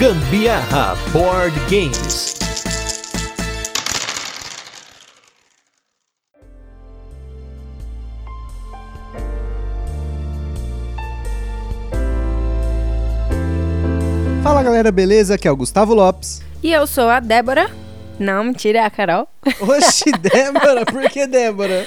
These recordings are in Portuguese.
Gambiarra Board Games. Fala galera, beleza? Aqui é o Gustavo Lopes. E eu sou a Débora. Não, mentira, é a Carol. Oxi, Débora, por que Débora?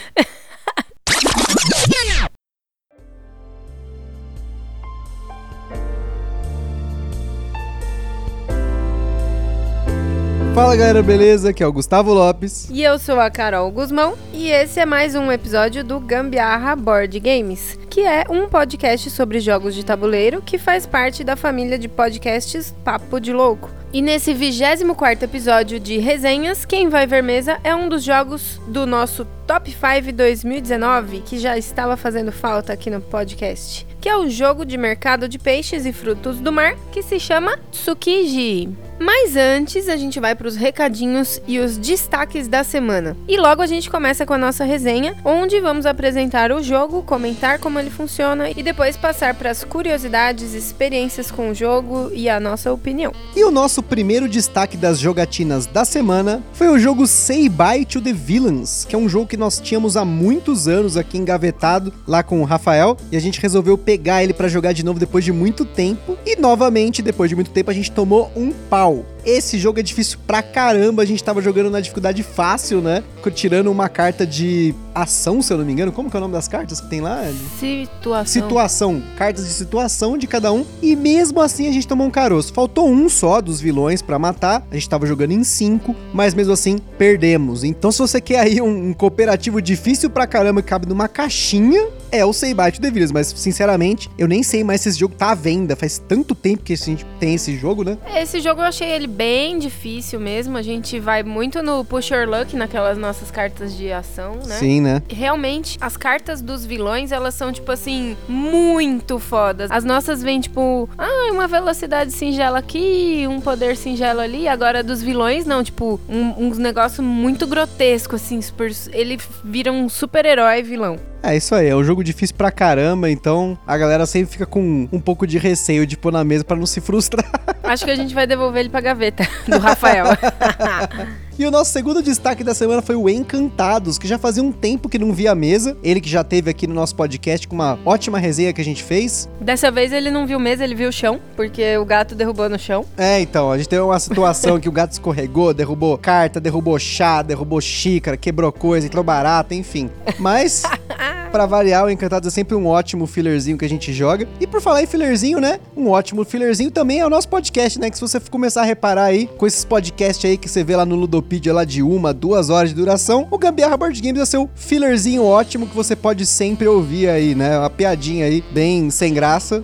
Fala galera, beleza? Aqui é o Gustavo Lopes. E eu sou a Carol Guzmão. E esse é mais um episódio do Gambiarra Board Games, que é um podcast sobre jogos de tabuleiro que faz parte da família de podcasts Papo de Louco. E nesse 24 episódio de resenhas, quem vai ver mesa é um dos jogos do nosso Top 5 2019, que já estava fazendo falta aqui no podcast, que é o jogo de mercado de peixes e frutos do mar, que se chama Tsukiji. Mas antes, a gente vai para os recadinhos e os destaques da semana. E logo a gente começa com a nossa resenha, onde vamos apresentar o jogo, comentar como ele funciona e depois passar para as curiosidades, experiências com o jogo e a nossa opinião. E o nosso primeiro destaque das jogatinas da semana foi o jogo Say Bye to the Villains, que é um jogo que nós tínhamos há muitos anos aqui engavetado lá com o Rafael e a gente resolveu pegar ele para jogar de novo depois de muito tempo. E novamente, depois de muito tempo, a gente tomou um pau. Esse jogo é difícil pra caramba. A gente tava jogando na dificuldade fácil, né? Tirando uma carta de ação, se eu não me engano. Como que é o nome das cartas que tem lá? Situação. Situação. Cartas de situação de cada um. E mesmo assim a gente tomou um caroço. Faltou um só dos vilões para matar. A gente tava jogando em cinco, mas mesmo assim perdemos. Então se você quer aí um, um cooperativo difícil pra caramba que cabe numa caixinha, é o Say Bite The Villains. Mas sinceramente, eu nem sei mais se esse jogo tá à venda. Faz tanto tempo que a gente tem esse jogo, né? Esse jogo eu achei ele bem difícil mesmo. A gente vai muito no Push Your Luck, naquelas nossas cartas de ação, né? Sim, né? Realmente, as cartas dos vilões, elas são, tipo assim, muito fodas. As nossas vêm, tipo, ah, uma velocidade singela aqui, um poder singelo ali. Agora, dos vilões, não, tipo, um, uns negócios muito grotesco, assim, super, ele vira um super-herói vilão. É isso aí, é um jogo difícil pra caramba, então a galera sempre fica com um pouco de receio de pôr na mesa para não se frustrar. Acho que a gente vai devolver ele pra gaveta do Rafael. E o nosso segundo destaque da semana foi o Encantados, que já fazia um tempo que não via a mesa. Ele que já teve aqui no nosso podcast com uma ótima resenha que a gente fez. Dessa vez ele não viu mesa, ele viu o chão, porque o gato derrubou no chão. É, então, a gente teve uma situação que o gato escorregou, derrubou carta, derrubou chá, derrubou xícara, quebrou coisa, entrou barata, enfim. Mas, para variar, o Encantados é sempre um ótimo fillerzinho que a gente joga. E por falar em fillerzinho, né? Um ótimo fillerzinho também é o nosso podcast, né? Que se você começar a reparar aí com esses podcasts aí que você vê lá no Ludo Ludopedia lá de uma, duas horas de duração, o Gambiarra Board Games é seu fillerzinho ótimo que você pode sempre ouvir aí, né? Uma piadinha aí, bem sem graça.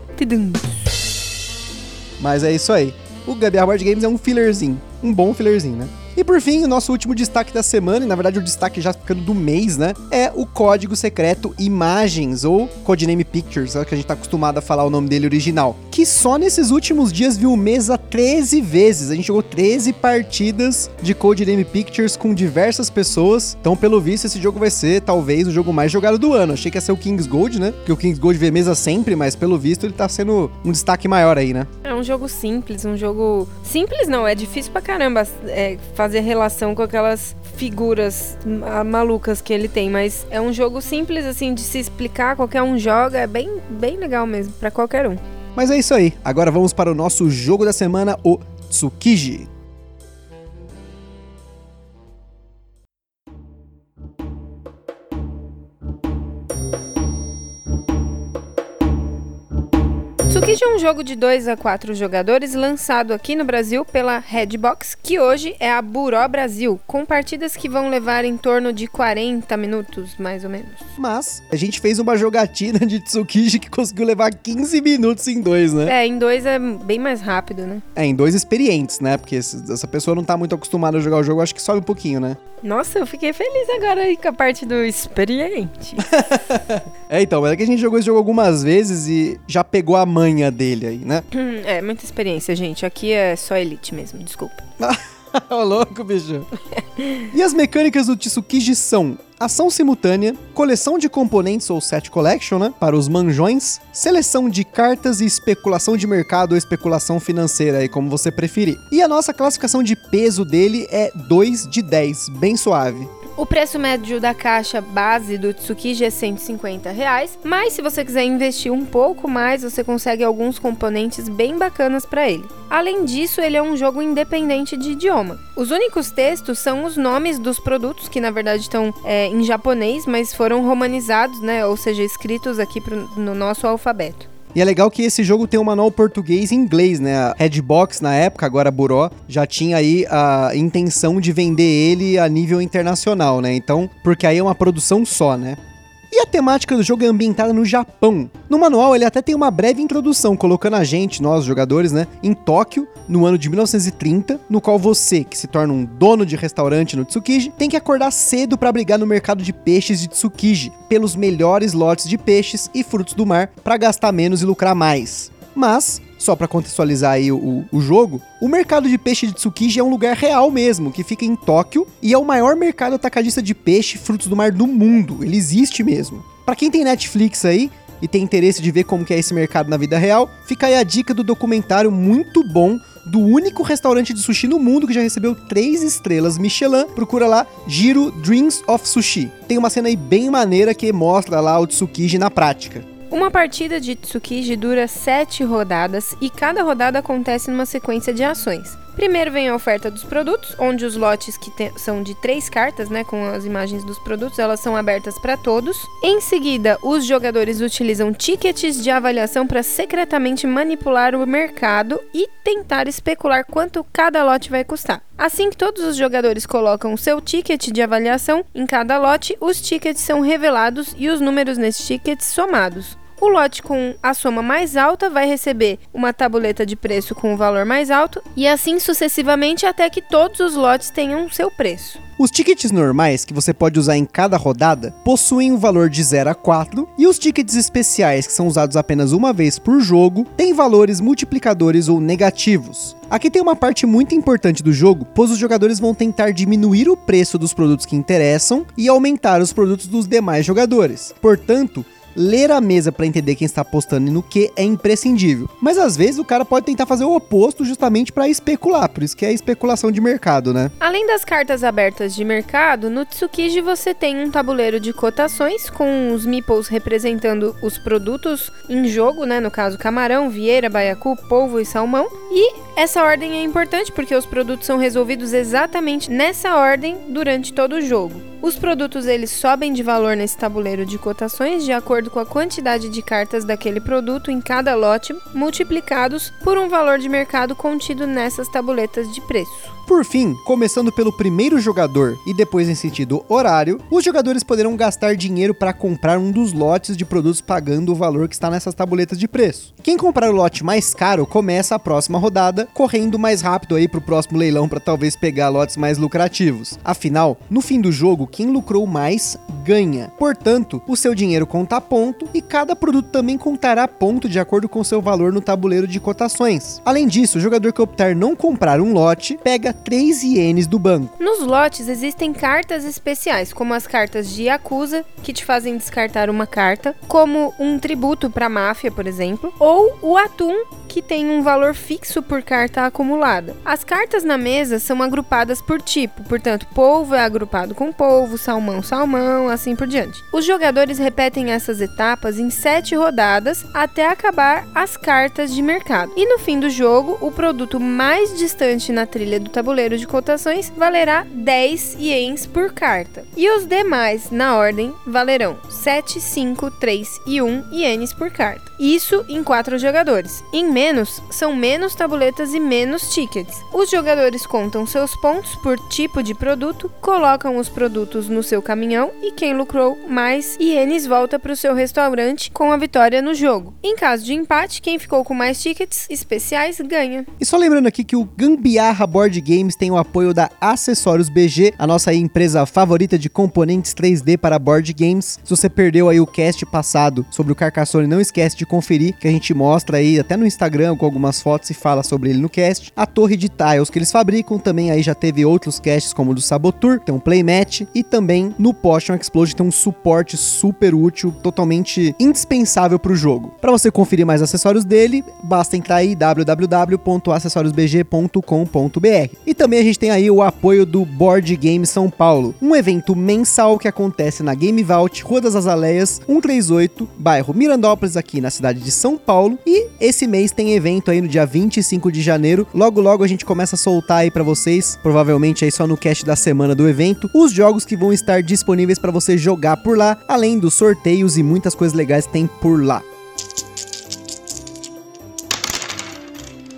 Mas é isso aí. O Gambiarra Board Games é um fillerzinho. Um bom fillerzinho, né? E por fim, o nosso último destaque da semana, e na verdade o destaque já ficando do mês, né? É o código secreto Imagens, ou Codename Pictures, é o que a gente tá acostumado a falar o nome dele original. Que só nesses últimos dias viu mesa 13 vezes. A gente jogou 13 partidas de Codename Pictures com diversas pessoas. Então, pelo visto, esse jogo vai ser talvez o jogo mais jogado do ano. Achei que ia ser o King's Gold, né? Porque o King's Gold vê mesa sempre, mas pelo visto ele tá sendo um destaque maior aí, né? É um jogo simples, um jogo. Simples não, é difícil pra caramba é, fazer relação com aquelas figuras malucas que ele tem, mas é um jogo simples assim de se explicar, qualquer um joga, é bem, bem legal mesmo para qualquer um. Mas é isso aí. Agora vamos para o nosso jogo da semana, o Tsukiji. Um jogo de 2 a 4 jogadores lançado aqui no Brasil pela Redbox, que hoje é a Buró Brasil, com partidas que vão levar em torno de 40 minutos, mais ou menos. Mas a gente fez uma jogatina de Tsukiji que conseguiu levar 15 minutos em dois, né? É, em dois é bem mais rápido, né? É, em dois experientes, né? Porque essa pessoa não tá muito acostumada a jogar o jogo, acho que sobe um pouquinho, né? Nossa, eu fiquei feliz agora aí com a parte do experiente. é, então, é que a gente jogou esse jogo algumas vezes e já pegou a manha dele aí, né? é, muita experiência, gente. Aqui é só elite mesmo, desculpa. Ô, louco, bicho. E as mecânicas do Tsukiji são ação simultânea, coleção de componentes ou set collection, né, para os manjões, seleção de cartas e especulação de mercado ou especulação financeira, aí como você preferir. E a nossa classificação de peso dele é 2 de 10, bem suave. O preço médio da caixa base do Tsukiji é 150 reais, mas se você quiser investir um pouco mais, você consegue alguns componentes bem bacanas para ele. Além disso, ele é um jogo independente de idioma. Os únicos textos são os nomes dos produtos, que na verdade estão é, em japonês, mas foram romanizados, né? Ou seja, escritos aqui pro, no nosso alfabeto. E é legal que esse jogo tem um manual português e inglês, né? A Redbox, na época, agora Buró, já tinha aí a intenção de vender ele a nível internacional, né? Então, porque aí é uma produção só, né? E a temática do jogo é ambientada no Japão. No manual, ele até tem uma breve introdução, colocando a gente, nós jogadores, né, em Tóquio, no ano de 1930, no qual você, que se torna um dono de restaurante no Tsukiji, tem que acordar cedo para brigar no mercado de peixes de Tsukiji, pelos melhores lotes de peixes e frutos do mar, para gastar menos e lucrar mais. Mas, só para contextualizar aí o, o, jogo, o mercado de peixe de Tsukiji é um lugar real mesmo, que fica em Tóquio e é o maior mercado atacadista de peixe e frutos do mar do mundo. Ele existe mesmo. Para quem tem Netflix aí e tem interesse de ver como que é esse mercado na vida real, fica aí a dica do documentário muito bom do único restaurante de sushi no mundo que já recebeu três estrelas Michelin. Procura lá, Giro Dreams of Sushi. Tem uma cena aí bem maneira que mostra lá o Tsukiji na prática. Uma partida de Tsukiji dura 7 rodadas e cada rodada acontece numa sequência de ações. Primeiro vem a oferta dos produtos, onde os lotes que são de três cartas, né, com as imagens dos produtos, elas são abertas para todos. Em seguida, os jogadores utilizam tickets de avaliação para secretamente manipular o mercado e tentar especular quanto cada lote vai custar. Assim que todos os jogadores colocam seu ticket de avaliação em cada lote, os tickets são revelados e os números nesses tickets somados. O lote com a soma mais alta vai receber uma tabuleta de preço com o valor mais alto e assim sucessivamente até que todos os lotes tenham seu preço. Os tickets normais, que você pode usar em cada rodada, possuem um valor de 0 a 4, e os tickets especiais, que são usados apenas uma vez por jogo, têm valores multiplicadores ou negativos. Aqui tem uma parte muito importante do jogo, pois os jogadores vão tentar diminuir o preço dos produtos que interessam e aumentar os produtos dos demais jogadores. Portanto, ler a mesa para entender quem está apostando e no que é imprescindível. Mas às vezes o cara pode tentar fazer o oposto justamente para especular, por isso que é especulação de mercado, né? Além das cartas abertas de mercado, no Tsukiji você tem um tabuleiro de cotações com os meeples representando os produtos em jogo, né? No caso, camarão, vieira, baiacu, polvo e salmão. E essa ordem é importante porque os produtos são resolvidos exatamente nessa ordem durante todo o jogo. Os produtos eles sobem de valor nesse tabuleiro de cotações de acordo com a quantidade de cartas daquele produto em cada lote, multiplicados por um valor de mercado contido nessas tabuletas de preço. Por fim, começando pelo primeiro jogador e depois em sentido horário, os jogadores poderão gastar dinheiro para comprar um dos lotes de produtos pagando o valor que está nessas tabuletas de preço. Quem comprar o lote mais caro começa a próxima rodada, correndo mais rápido aí para o próximo leilão para talvez pegar lotes mais lucrativos. Afinal, no fim do jogo, quem lucrou mais ganha. Portanto, o seu dinheiro conta ponto e cada produto também contará ponto de acordo com seu valor no tabuleiro de cotações. Além disso, o jogador que optar não comprar um lote pega 3 ienes do banco. Nos lotes existem cartas especiais, como as cartas de Yakuza, que te fazem descartar uma carta, como um tributo para máfia, por exemplo, ou o atum, que tem um valor fixo por carta acumulada. As cartas na mesa são agrupadas por tipo, portanto, polvo é agrupado com polvo, salmão, salmão, assim por diante. Os jogadores repetem essas etapas em sete rodadas até acabar as cartas de mercado. E no fim do jogo, o produto mais distante na trilha do tabuleiro de cotações valerá 10 ienes por carta. E os demais, na ordem, valerão 7, 5, 3 e 1 ienes por carta. Isso em quatro jogadores. Em menos, são menos tabuletas e menos tickets. Os jogadores contam seus pontos por tipo de produto, colocam os produtos no seu caminhão e quem lucrou mais ienes volta para o seu restaurante com a vitória no jogo. Em caso de empate, quem ficou com mais tickets especiais ganha. E só lembrando aqui que o Gambiarra Board Games tem o apoio da Acessórios BG, a nossa empresa favorita de componentes 3D para board games. Se você perdeu aí o cast passado sobre o Carcassonne, não esquece de conferir, que a gente mostra aí até no Instagram com algumas fotos e fala sobre ele no cast. A torre de tiles que eles fabricam também aí já teve outros casts como o do Sabotur, tem um playmat e também no Potion Explode tem um suporte super útil, totalmente indispensável para o jogo. Para você conferir mais acessórios dele, basta entrar aí www.acessoriosbg.com.br. E também a gente tem aí o apoio do Board Game São Paulo, um evento mensal que acontece na Game Vault, Rua das Azaleias, 138, bairro Mirandópolis, aqui na cidade de São Paulo. E esse mês tem evento aí no dia 25 de janeiro. Logo, logo a gente começa a soltar aí para vocês, provavelmente aí só no cast da semana do evento, os jogos que vão estar disponíveis para você jogar por lá, além dos sorteios e muitas coisas legais que tem por lá.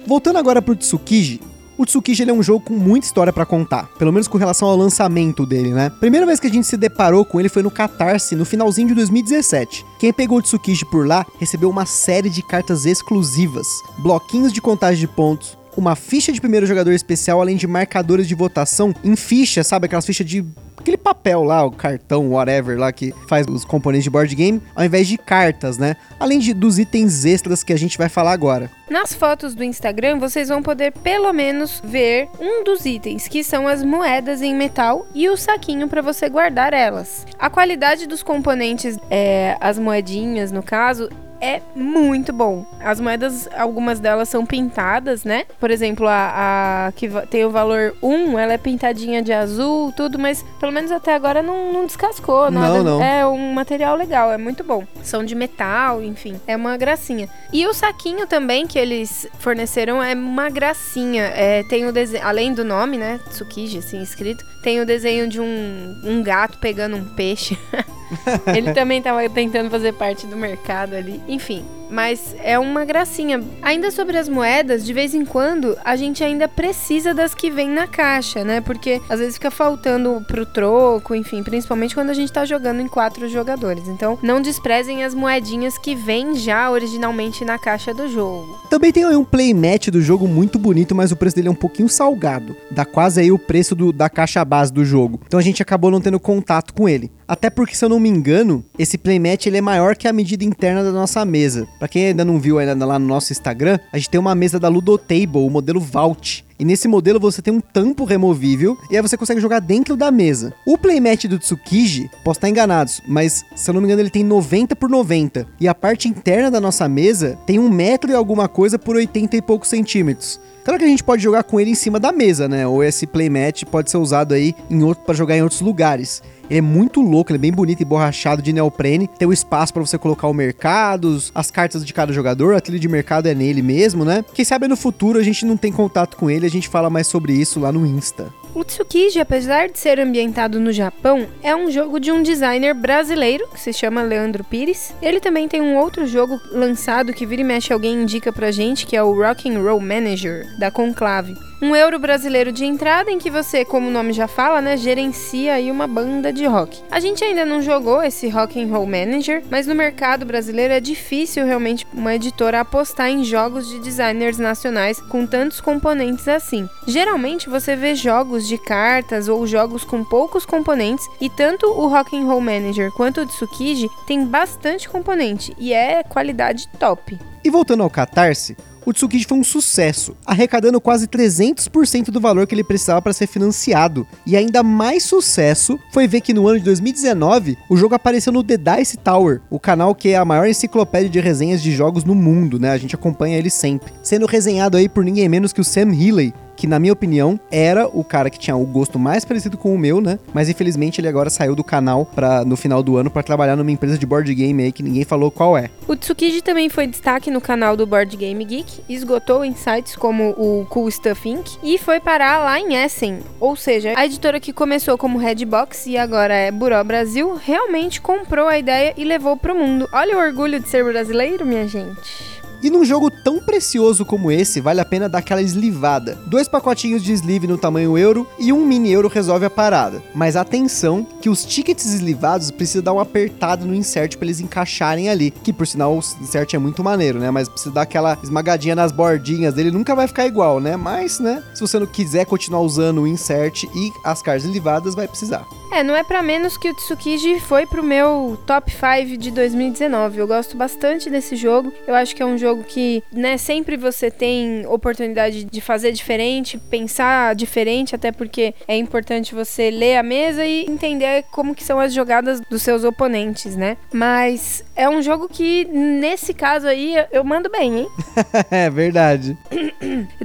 Voltando agora pro Tsukiji, o Tsukiji é um jogo com muita história para contar, pelo menos com relação ao lançamento dele, né? Primeira vez que a gente se deparou com ele foi no Catarse, no finalzinho de 2017. Quem pegou o Tsukiji por lá recebeu uma série de cartas exclusivas, bloquinhos de contagem de pontos, uma ficha de primeiro jogador especial, além de marcadores de votação em ficha, sabe? Aquelas fichas de aquele papel lá, o cartão, whatever, lá que faz os componentes de board game, ao invés de cartas, né? Além de, dos itens extras que a gente vai falar agora. Nas fotos do Instagram, vocês vão poder pelo menos ver um dos itens, que são as moedas em metal e o saquinho para você guardar elas. A qualidade dos componentes, é, as moedinhas no caso, é muito bom. As moedas, algumas delas são pintadas, né? Por exemplo, a, a que tem o valor 1, ela é pintadinha de azul, tudo, mas pelo menos até agora não, não descascou nada. Não, não. É um material legal, é muito bom. São de metal, enfim, é uma gracinha. E o saquinho também que eles forneceram é uma gracinha. É, tem o desenho, além do nome, né? Tsukiji, assim, escrito, tem o desenho de um, um gato pegando um peixe. Ele também tava tentando fazer parte do mercado ali. Enfim, mas é uma gracinha. Ainda sobre as moedas, de vez em quando a gente ainda precisa das que vêm na caixa, né? Porque às vezes fica faltando pro troco, enfim, principalmente quando a gente tá jogando em quatro jogadores. Então, não desprezem as moedinhas que vêm já originalmente na caixa do jogo. Também tem aí um playmat do jogo muito bonito, mas o preço dele é um pouquinho salgado. Dá quase aí o preço do, da caixa base do jogo. Então a gente acabou não tendo contato com ele. Até porque, se eu não me engano, esse playmat ele é maior que a medida interna da nossa mesa. Para quem ainda não viu ainda lá no nosso Instagram, a gente tem uma mesa da Ludotable, o modelo Vault. E nesse modelo você tem um tampo removível e aí você consegue jogar dentro da mesa. O playmat do Tsukiji, posso estar enganados, mas se eu não me engano ele tem 90 por 90. E a parte interna da nossa mesa tem um metro e alguma coisa por 80 e poucos centímetros. Claro que a gente pode jogar com ele em cima da mesa, né? Ou esse playmat pode ser usado aí em outro para jogar em outros lugares. Ele é muito louco, ele é bem bonito e borrachado de neoprene. Tem o espaço para você colocar o mercado, as cartas de cada jogador, a trilha de mercado é nele mesmo, né? Quem sabe no futuro a gente não tem contato com ele, gente fala mais sobre isso lá no Insta. O Tsukiji, apesar de ser ambientado no Japão, é um jogo de um designer brasileiro que se chama Leandro Pires. Ele também tem um outro jogo lançado que vira e mexe alguém indica pra gente, que é o Rock and Roll Manager da Conclave. Um euro brasileiro de entrada em que você, como o nome já fala, né, gerencia aí uma banda de rock. A gente ainda não jogou esse Rock and Roll Manager, mas no mercado brasileiro é difícil realmente uma editora apostar em jogos de designers nacionais com tantos componentes assim. Geralmente você vê jogos de cartas ou jogos com poucos componentes e tanto o Rock and Roll Manager quanto o Tsukiji tem bastante componente e é qualidade top. E voltando ao Catarse, o Tsukiji foi um sucesso, arrecadando quase 300% do valor que ele precisava para ser financiado. E ainda mais sucesso foi ver que no ano de 2019 o jogo apareceu no The Dice Tower, o canal que é a maior enciclopédia de resenhas de jogos no mundo, né? A gente acompanha ele sempre, sendo resenhado aí por ninguém menos que o Sam Healey, que na minha opinião era o cara que tinha o gosto mais parecido com o meu, né? Mas infelizmente ele agora saiu do canal para no final do ano para trabalhar numa empresa de board game aí que ninguém falou qual é. O Tsukiji também foi destaque no canal do Board Game Geek, esgotou em sites como o Cool Stuff Inc. e foi parar lá em Essen, ou seja, a editora que começou como Redbox e agora é Buró Brasil, realmente comprou a ideia e levou pro mundo. Olha o orgulho de ser brasileiro, minha gente. E num jogo tão precioso como esse, vale a pena dar aquela eslivada. Dois pacotinhos de sleeve no tamanho euro e um mini euro resolve a parada. Mas atenção que os tickets eslivados precisam dar uma apertada no insert para eles encaixarem ali. Que por sinal o insert é muito maneiro, né? Mas precisa dar aquela esmagadinha nas bordinhas dele. Nunca vai ficar igual, né? Mas, né? Se você não quiser continuar usando o insert e as cartas eslivadas, vai precisar. É, não é para menos que o Tsukiji foi pro meu top 5 de 2019. Eu gosto bastante desse jogo. Eu acho que é um jogo que, né, sempre você tem oportunidade de fazer diferente, pensar diferente, até porque é importante você ler a mesa e entender como que são as jogadas dos seus oponentes, né? Mas é um jogo que, nesse caso aí, eu mando bem, hein? é verdade.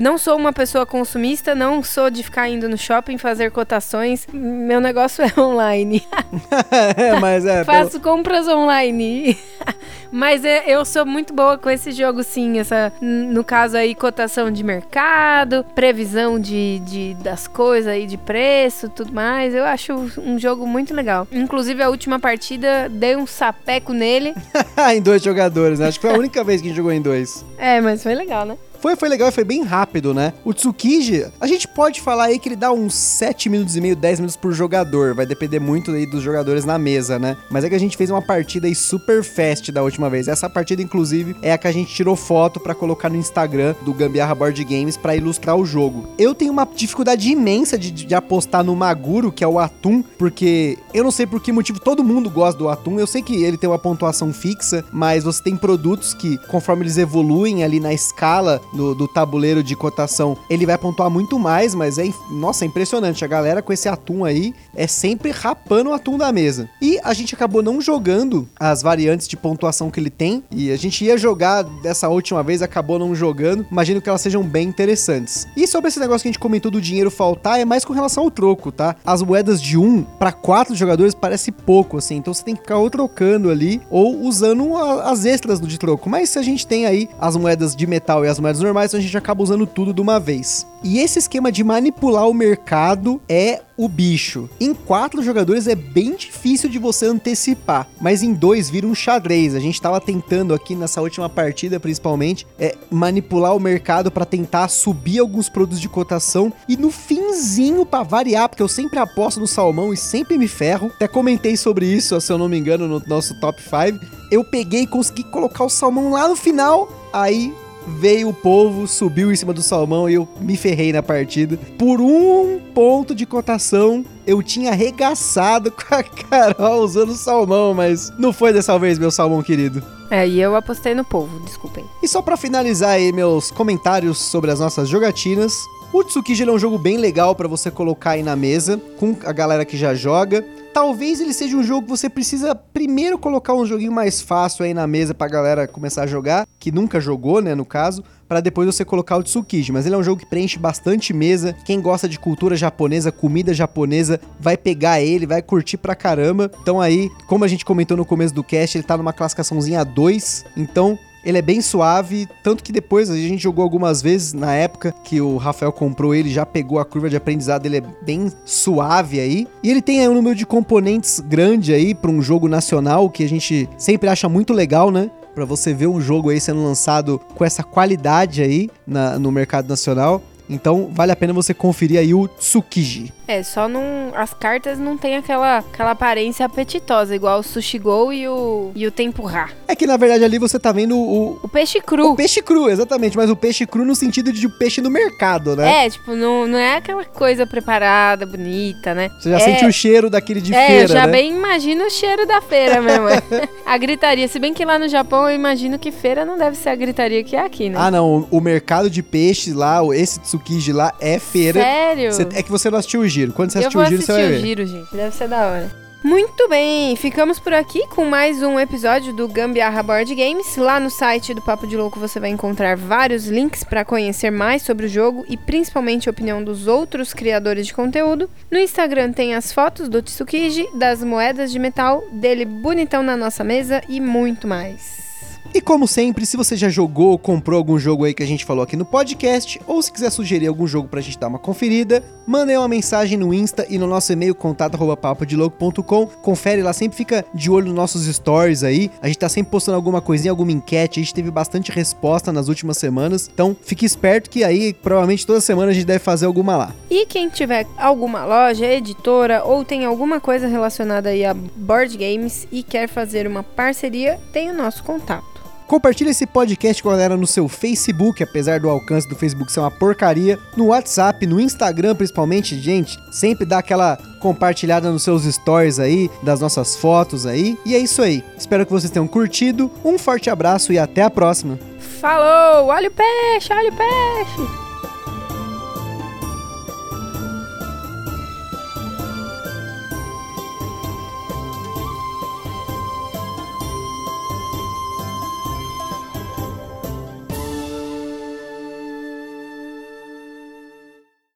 Não sou uma pessoa consumista, não sou de ficar indo no shopping fazer cotações. Meu negócio é online. é, mas é. Faço pelo... compras online. mas é, eu sou muito boa com esse jogo, sim. Essa, no caso aí, cotação de mercado, previsão de, de das coisas aí, de preço, tudo mais. Eu acho um jogo muito legal. Inclusive, a última partida, dei um sapeco nele. em dois jogadores, né? Acho que foi a única vez que a gente jogou em dois. É, mas foi legal, né? Foi, foi legal foi bem rápido, né? O Tsukiji, a gente pode falar aí que ele dá uns 7 minutos e meio, 10 minutos por jogador. Vai depender muito aí dos jogadores na mesa, né? Mas é que a gente fez uma partida aí super fast da última vez. Essa partida, inclusive, é a que a gente tirou foto para colocar no Instagram do Gambiarra Board Games para ilustrar o jogo. Eu tenho uma dificuldade imensa de, de apostar no Maguro, que é o Atum, porque eu não sei por que motivo todo mundo gosta do Atum. Eu sei que ele tem uma pontuação fixa, mas você tem produtos que, conforme eles evoluem ali na escala do, do tabuleiro de cotação, ele vai pontuar muito mais, mas é, nossa, é impressionante. A galera com esse atum aí é sempre rapando o atum da mesa. E a gente acabou não jogando as variantes de pontuação que ele tem, e a gente ia jogar dessa última vez, acabou não jogando. Imagino que elas sejam bem interessantes. E sobre esse negócio que a gente comentou do dinheiro faltar, é mais com relação ao troco, tá? As moedas de um para quatro jogadores parece pouco, assim, então você tem que ficar ou trocando ali, ou usando as extras de troco. Mas se a gente tem aí as moedas de metal e as moedas normais, então a gente acaba usando tudo de uma vez. E esse esquema de manipular o mercado é o bicho. Em quatro jogadores é bem difícil de você antecipar, mas em dois vira um xadrez. A gente tava tentando aqui nessa última partida, principalmente, é manipular o mercado para tentar subir alguns produtos de cotação e no finzinho para variar, porque eu sempre aposto no salmão e sempre me ferro. Até comentei sobre isso, se eu não me engano, no nosso top 5. Eu peguei e consegui colocar o salmão lá no final, aí veio o povo, subiu em cima do salmão e eu me ferrei na partida. Por um ponto de cotação, eu tinha arregaçado com a Carol usando o salmão, mas não foi dessa vez, meu salmão querido. É, e eu apostei no povo, desculpem. E só para finalizar aí meus comentários sobre as nossas jogatinas, o Tsukiji é um jogo bem legal para você colocar aí na mesa, com a galera que já joga talvez ele seja um jogo que você precisa primeiro colocar um joguinho mais fácil aí na mesa pra galera começar a jogar, que nunca jogou, né, no caso, para depois você colocar o Tsukiji. Mas ele é um jogo que preenche bastante mesa. Quem gosta de cultura japonesa, comida japonesa, vai pegar ele, vai curtir pra caramba. Então aí, como a gente comentou no começo do cast, ele tá numa classificaçãozinha 2. Então, ele é bem suave, tanto que depois a gente jogou algumas vezes na época que o Rafael comprou ele, já pegou a curva de aprendizado, ele é bem suave aí. E ele tem aí um número de componentes grande aí para um jogo nacional que a gente sempre acha muito legal, né? Para você ver um jogo aí sendo lançado com essa qualidade aí na, no mercado nacional. Então vale a pena você conferir aí o Tsukiji. É, só não. As cartas não tem aquela, aquela aparência apetitosa, igual o Sushi Go e o, e o Tempurá. É que na verdade ali você tá vendo o. O peixe cru. O peixe cru, exatamente. Mas o peixe cru no sentido de peixe no mercado, né? É, tipo, não, não é aquela coisa preparada, bonita, né? Você já é... sente o cheiro daquele de é, feira. Eu já né? bem imagino o cheiro da feira mesmo. a gritaria. Se bem que lá no Japão eu imagino que feira não deve ser a gritaria que é aqui, né? Ah, não. O mercado de peixes lá, esse Tsukiji lá, é feira. Sério? Cê, é que você não assistiu o giro. Quando você eu assistiu o giro, você vai ver. Eu vou assistir o giro, gente. Deve ser da hora. Muito bem, ficamos por aqui com mais um episódio do Gambiarra Board Games. Lá no site do Papo de Louco você vai encontrar vários links para conhecer mais sobre o jogo e principalmente a opinião dos outros criadores de conteúdo. No Instagram tem as fotos do Tsukiji, das moedas de metal, dele bonitão na nossa mesa e muito mais. E como sempre, se você já jogou ou comprou algum jogo aí que a gente falou aqui no podcast, ou se quiser sugerir algum jogo pra gente dar uma conferida, manda aí uma mensagem no Insta e no nosso e-mail contato@papodelouco.com. Confere lá, sempre fica de olho nos nossos stories aí. A gente tá sempre postando alguma coisinha, alguma enquete. A gente teve bastante resposta nas últimas semanas. Então, fique esperto que aí provavelmente toda semana a gente deve fazer alguma lá. E quem tiver alguma loja, editora ou tem alguma coisa relacionada aí a board games e quer fazer uma parceria, tem o nosso contato. Compartilha esse podcast com a galera no seu Facebook, apesar do alcance do Facebook ser uma porcaria, no WhatsApp, no Instagram principalmente, gente, sempre dá aquela compartilhada nos seus stories aí, das nossas fotos aí. E é isso aí. Espero que vocês tenham curtido. Um forte abraço e até a próxima. Falou! Olha o peixe, olha o peixe!